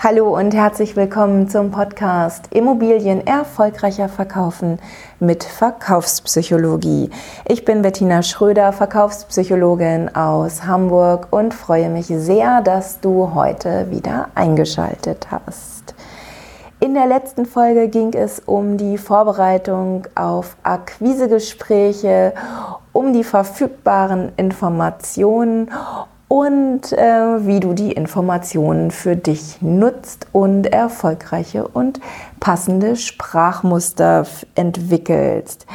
Hallo und herzlich willkommen zum Podcast Immobilien erfolgreicher verkaufen mit Verkaufspsychologie. Ich bin Bettina Schröder, Verkaufspsychologin aus Hamburg und freue mich sehr, dass du heute wieder eingeschaltet hast. In der letzten Folge ging es um die Vorbereitung auf Akquisegespräche, um die verfügbaren Informationen und äh, wie du die Informationen für dich nutzt und erfolgreiche und passende Sprachmuster entwickelst.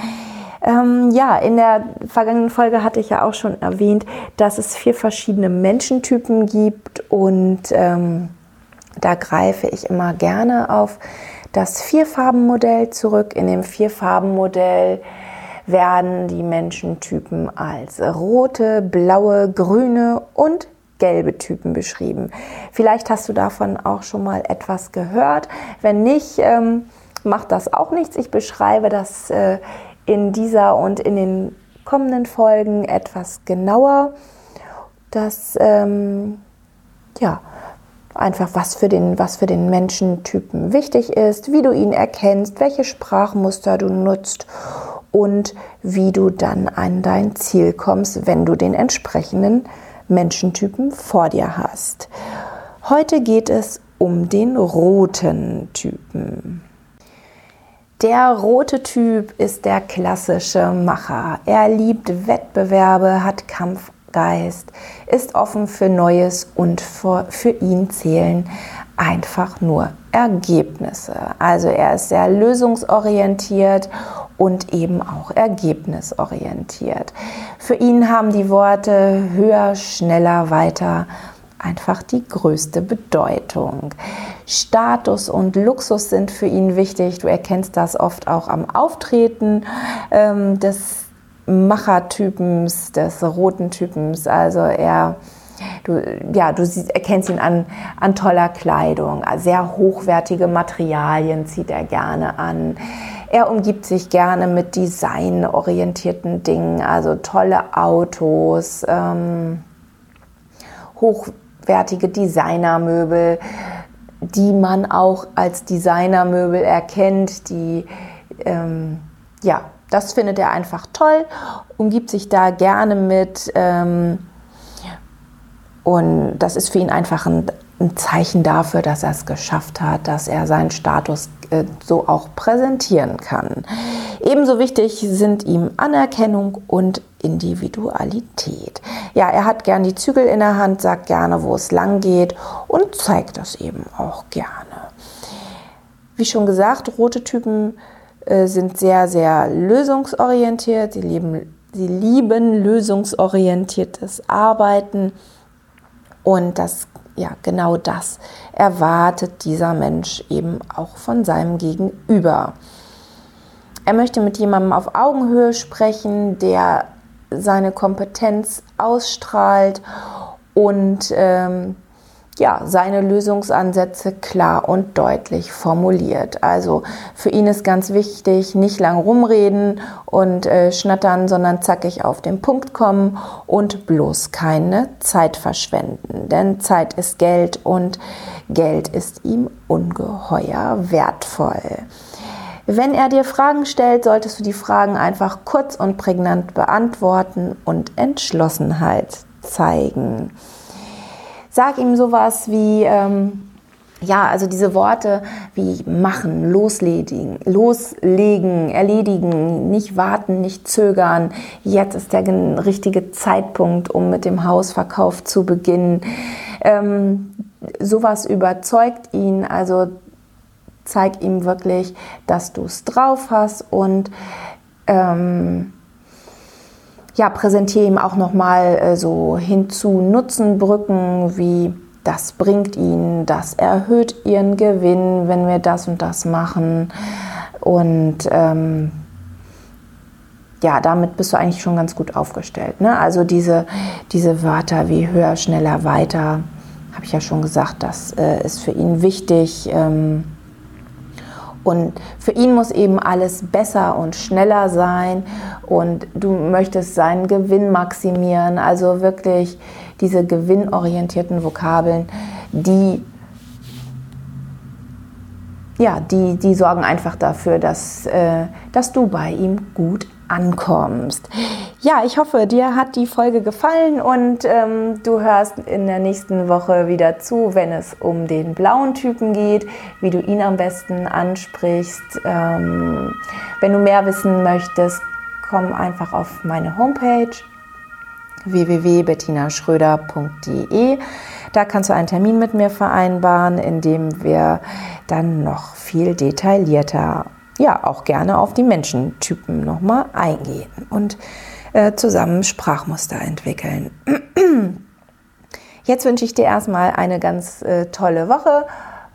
Ähm, ja, in der vergangenen Folge hatte ich ja auch schon erwähnt, dass es vier verschiedene Menschentypen gibt und ähm, da greife ich immer gerne auf das Vierfarbenmodell zurück. In dem Vierfarbenmodell werden die Menschentypen als rote, blaue, grüne und gelbe Typen beschrieben. Vielleicht hast du davon auch schon mal etwas gehört. Wenn nicht, ähm, macht das auch nichts. Ich beschreibe das äh, in dieser und in den kommenden Folgen etwas genauer. Das, ähm, ja, einfach was für den, was für den Menschentypen wichtig ist, wie du ihn erkennst, welche Sprachmuster du nutzt und wie du dann an dein Ziel kommst, wenn du den entsprechenden Menschentypen vor dir hast. Heute geht es um den roten Typen. Der rote Typ ist der klassische Macher. Er liebt Wettbewerbe, hat Kampfgeist, ist offen für Neues und für, für ihn zählen einfach nur Ergebnisse. Also er ist sehr lösungsorientiert und eben auch ergebnisorientiert. Für ihn haben die Worte höher, schneller, weiter einfach die größte Bedeutung. Status und Luxus sind für ihn wichtig. Du erkennst das oft auch am Auftreten ähm, des Machertypens, des roten Typens. Also er Du, ja, du siehst, erkennst ihn an, an toller Kleidung, sehr hochwertige Materialien zieht er gerne an. Er umgibt sich gerne mit designorientierten Dingen, also tolle Autos, ähm, hochwertige Designermöbel, die man auch als Designermöbel erkennt, die ja, das findet er einfach toll, umgibt sich da gerne mit. Ähm, und das ist für ihn einfach ein, ein Zeichen dafür, dass er es geschafft hat, dass er seinen Status äh, so auch präsentieren kann. Ebenso wichtig sind ihm Anerkennung und Individualität. Ja, er hat gern die Zügel in der Hand, sagt gerne, wo es lang geht und zeigt das eben auch gerne. Wie schon gesagt, rote Typen äh, sind sehr, sehr lösungsorientiert. Sie lieben, sie lieben lösungsorientiertes Arbeiten und das, ja, genau das erwartet dieser Mensch eben auch von seinem Gegenüber. Er möchte mit jemandem auf Augenhöhe sprechen, der seine Kompetenz ausstrahlt und ähm, ja, seine Lösungsansätze klar und deutlich formuliert. Also für ihn ist ganz wichtig, nicht lang rumreden und äh, schnattern, sondern zackig auf den Punkt kommen und bloß keine Zeit verschwenden. Denn Zeit ist Geld und Geld ist ihm ungeheuer wertvoll. Wenn er dir Fragen stellt, solltest du die Fragen einfach kurz und prägnant beantworten und Entschlossenheit zeigen. Sag ihm sowas wie, ähm, ja, also diese Worte wie machen, loslegen, loslegen, erledigen, nicht warten, nicht zögern. Jetzt ist der richtige Zeitpunkt, um mit dem Hausverkauf zu beginnen. Ähm, sowas überzeugt ihn, also zeig ihm wirklich, dass du es drauf hast und ähm, ja, präsentiere ihm auch nochmal äh, so hinzu Nutzenbrücken wie das bringt ihn, das erhöht ihren Gewinn, wenn wir das und das machen. Und ähm, ja, damit bist du eigentlich schon ganz gut aufgestellt. Ne? Also diese, diese Wörter wie höher, schneller, weiter, habe ich ja schon gesagt, das äh, ist für ihn wichtig. Ähm, und für ihn muss eben alles besser und schneller sein. Und du möchtest seinen Gewinn maximieren, also wirklich diese gewinnorientierten Vokabeln, die ja, die, die sorgen einfach dafür, dass, äh, dass du bei ihm gut ankommst. Ja, ich hoffe, dir hat die Folge gefallen und ähm, du hörst in der nächsten Woche wieder zu, wenn es um den blauen Typen geht, wie du ihn am besten ansprichst. Ähm, wenn du mehr wissen möchtest, komm einfach auf meine Homepage www.bettinaschröder.de. Da kannst du einen Termin mit mir vereinbaren, in dem wir dann noch viel detaillierter, ja, auch gerne auf die Menschentypen nochmal eingehen und äh, zusammen Sprachmuster entwickeln. Jetzt wünsche ich dir erstmal eine ganz äh, tolle Woche.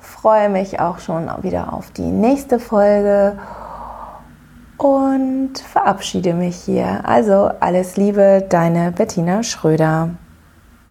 Freue mich auch schon wieder auf die nächste Folge und verabschiede mich hier. Also alles Liebe, deine Bettina Schröder.